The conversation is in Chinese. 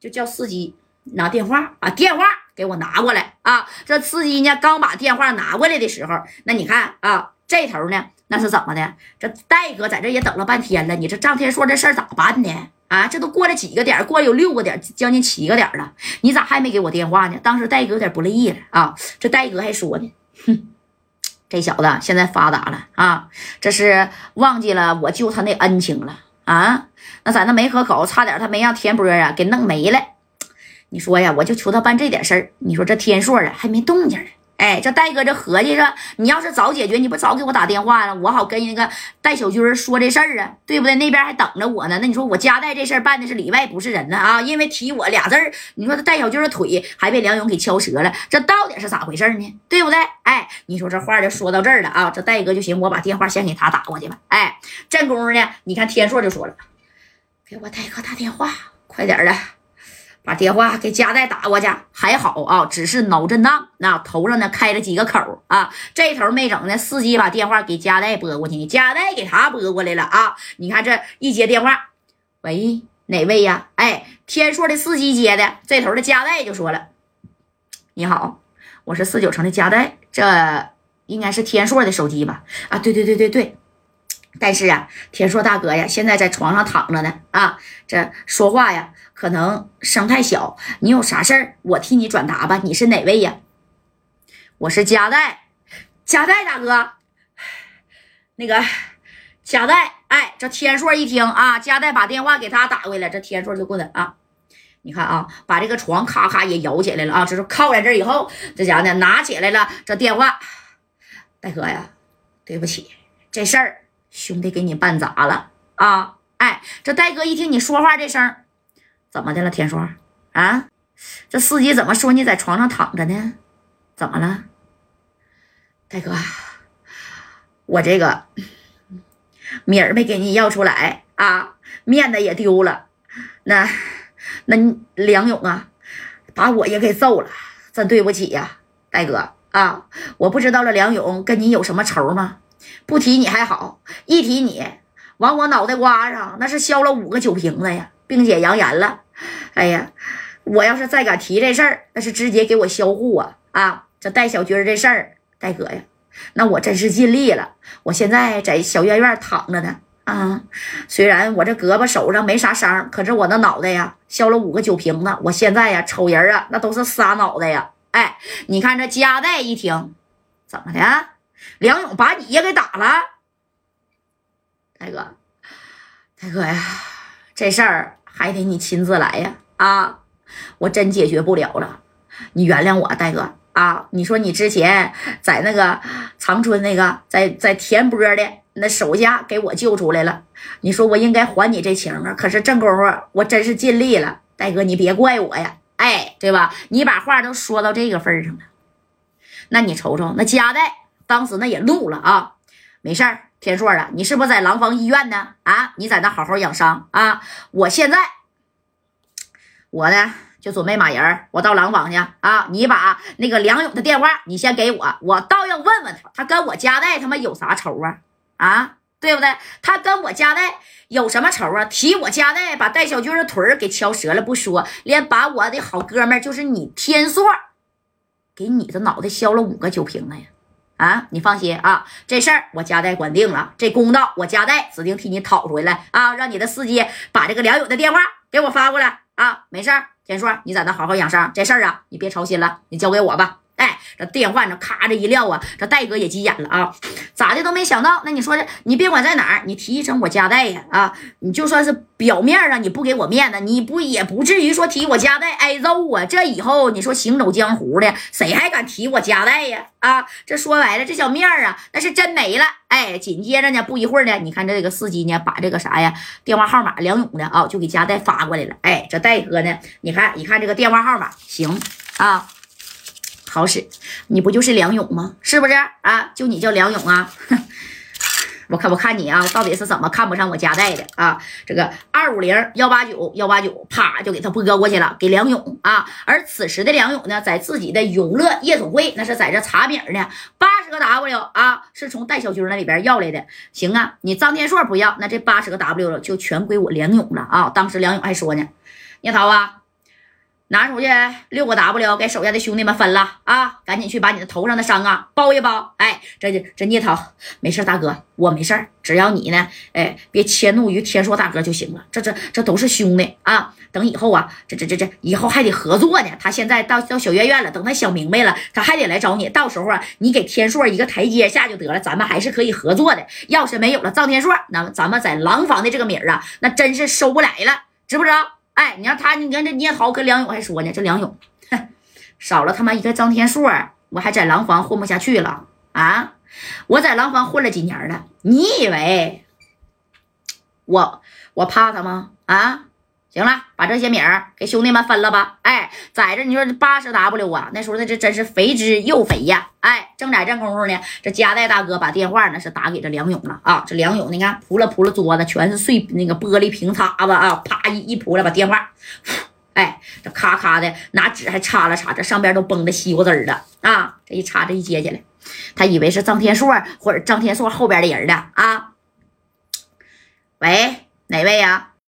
就叫司机拿电话，把电话给我拿过来啊。这司机呢，刚把电话拿过来的时候，那你看啊，这头呢，那是怎么的？这戴哥在这也等了半天了，你这张天硕这事儿咋办呢？啊，这都过了几个点过了有六个点将近七个点了，你咋还没给我电话呢？当时戴哥有点不乐意了啊，这戴哥还说呢，哼，这小子现在发达了啊，这是忘记了我救他那恩情了啊。那咱那梅河口差点他没让田波啊给弄没了。你说呀，我就求他办这点事儿，你说这天硕啊还没动静呢。哎，这戴哥这合计着，你要是早解决，你不早给我打电话了，我好跟那个戴小军说这事儿啊，对不对？那边还等着我呢。那你说我家带这事儿办的是里外不是人呢啊？因为提我俩字儿，你说这戴小军的腿还被梁勇给敲折了，这到底是咋回事呢？对不对？哎，你说这话就说到这儿了啊。这戴哥就行，我把电话先给他打过去吧。哎，这功夫呢，你看天硕就说了，给我戴哥打电话，快点的。把电话给加代打过去，还好啊，只是脑震荡，那头上呢开了几个口啊，这头没整呢。司机把电话给加代拨过去，加代给他拨过来了啊。你看这一接电话，喂，哪位呀？哎，天硕的司机接的，这头的加代就说了：“你好，我是四九城的加代，这应该是天硕的手机吧？啊，对对对对对。但是啊，天硕大哥呀，现在在床上躺着呢啊，这说话呀。”可能声太小，你有啥事儿，我替你转达吧。你是哪位呀？我是加代，加代大哥，那个加代，哎，这天硕一听啊，加代把电话给他打过来，这天硕就过来啊。你看啊，把这个床咔咔也摇起来了啊，这是靠在这以后，这家伙呢拿起来了这电话，大哥呀，对不起，这事儿兄弟给你办砸了啊。哎，这戴哥一听你说话这声。怎么的了，天硕？啊，这司机怎么说你在床上躺着呢？怎么了，戴哥？我这个米儿没给你要出来啊，面子也丢了。那那梁勇啊，把我也给揍了，真对不起呀，戴哥啊！我不知道了，梁勇跟你有什么仇吗？不提你还好，一提你，往我脑袋瓜上那是削了五个酒瓶子呀！并且扬言了，哎呀，我要是再敢提这事儿，那是直接给我销户啊！啊，这戴小军这事儿，戴哥呀，那我真是尽力了。我现在在小院院躺着呢，啊，虽然我这胳膊手上没啥伤，可是我那脑袋呀，削了五个酒瓶子。我现在呀，瞅人啊，那都是仨脑袋呀！哎，你看这加代一听，怎么的？梁勇把你也给打了？大哥，大哥呀，这事儿。还得你亲自来呀！啊，我真解决不了了，你原谅我，大哥啊！你说你之前在那个长春那个，在在田波的那手下给我救出来了，你说我应该还你这情啊！可是正功夫，我真是尽力了，大哥你别怪我呀！哎，对吧？你把话都说到这个份上了，那你瞅瞅那家代当时那也怒了啊！没事儿。天硕啊，你是不是在廊坊医院呢？啊，你在那好好养伤啊！我现在，我呢就准备马人我到廊坊去啊！你把那个梁勇的电话你先给我，我倒要问问他，他跟我家代他妈有啥仇啊？啊，对不对？他跟我家代有什么仇啊？提我家代把戴小军的腿儿给敲折了不说，连把我的好哥们就是你天硕，给你的脑袋削了五个酒瓶子呀！啊，你放心啊，这事儿我家代管定了，这公道我家代指定替你讨回来啊！让你的司机把这个梁勇的电话给我发过来啊！没事儿，田硕，你在那好好养伤，这事儿啊，你别操心了，你交给我吧。哎，这电话呢，咔这一撂啊，这戴哥也急眼了啊，咋的都没想到。那你说这，你别管在哪儿，你提一声我家代呀啊，你就算是表面上你不给我面子，你不也不至于说提我家代挨揍啊。这以后你说行走江湖的，谁还敢提我家代呀？啊，这说白了，这小面啊，那是真没了。哎，紧接着呢，不一会儿呢，你看这个司机呢，把这个啥呀，电话号码梁勇的啊，就给家代发过来了。哎，这戴哥呢，你看一看这个电话号码，行啊。好使，你不就是梁勇吗？是不是啊？就你叫梁勇啊？我看我看你啊，到底是怎么看不上我家代的啊？这个二五零幺八九幺八九，啪就给他拨过去了，给梁勇啊。而此时的梁勇呢，在自己的永乐夜总会，那是在这查米呢。八十个 W 啊，是从戴小军那里边要来的。行啊，你张天硕不要，那这八十个 W 就全归我梁勇了啊。当时梁勇还说呢，聂涛啊，拿出去六个 W 给手下的兄弟们分了啊！赶紧去把你的头上的伤啊包一包。哎，这这聂涛没事，大哥我没事只要你呢，哎，别迁怒于天硕大哥就行了。这这这都是兄弟啊！等以后啊，这这这这以后还得合作呢。他现在到到小院院了，等他想明白了，他还得来找你。到时候啊，你给天硕一个台阶下就得了，咱们还是可以合作的。要是没有了赵天硕，那咱们在廊坊的这个米儿啊，那真是收不来了，知不知道？哎，你让他，你看这聂涛跟梁勇还说呢，这梁勇，哼，少了他妈一个张天硕，我还在廊坊混不下去了啊！我在廊坊混了几年了，你以为我我怕他吗？啊！行了，把这些米儿给兄弟们分了吧。哎，在这你说八十 W 啊，那时候那这真是肥之又肥呀。哎，正在这功夫呢，这加代大哥把电话呢是打给这梁勇了啊。这梁勇你看扑了扑了桌子，全是碎那个玻璃瓶碴子啊，啪一一扑了，把电话，哎，这咔咔的拿纸还擦了擦，这上边都崩的西瓜汁了啊。这一擦，这一接起来，他以为是张天硕或者张天硕后边的人呢啊。喂，哪位呀？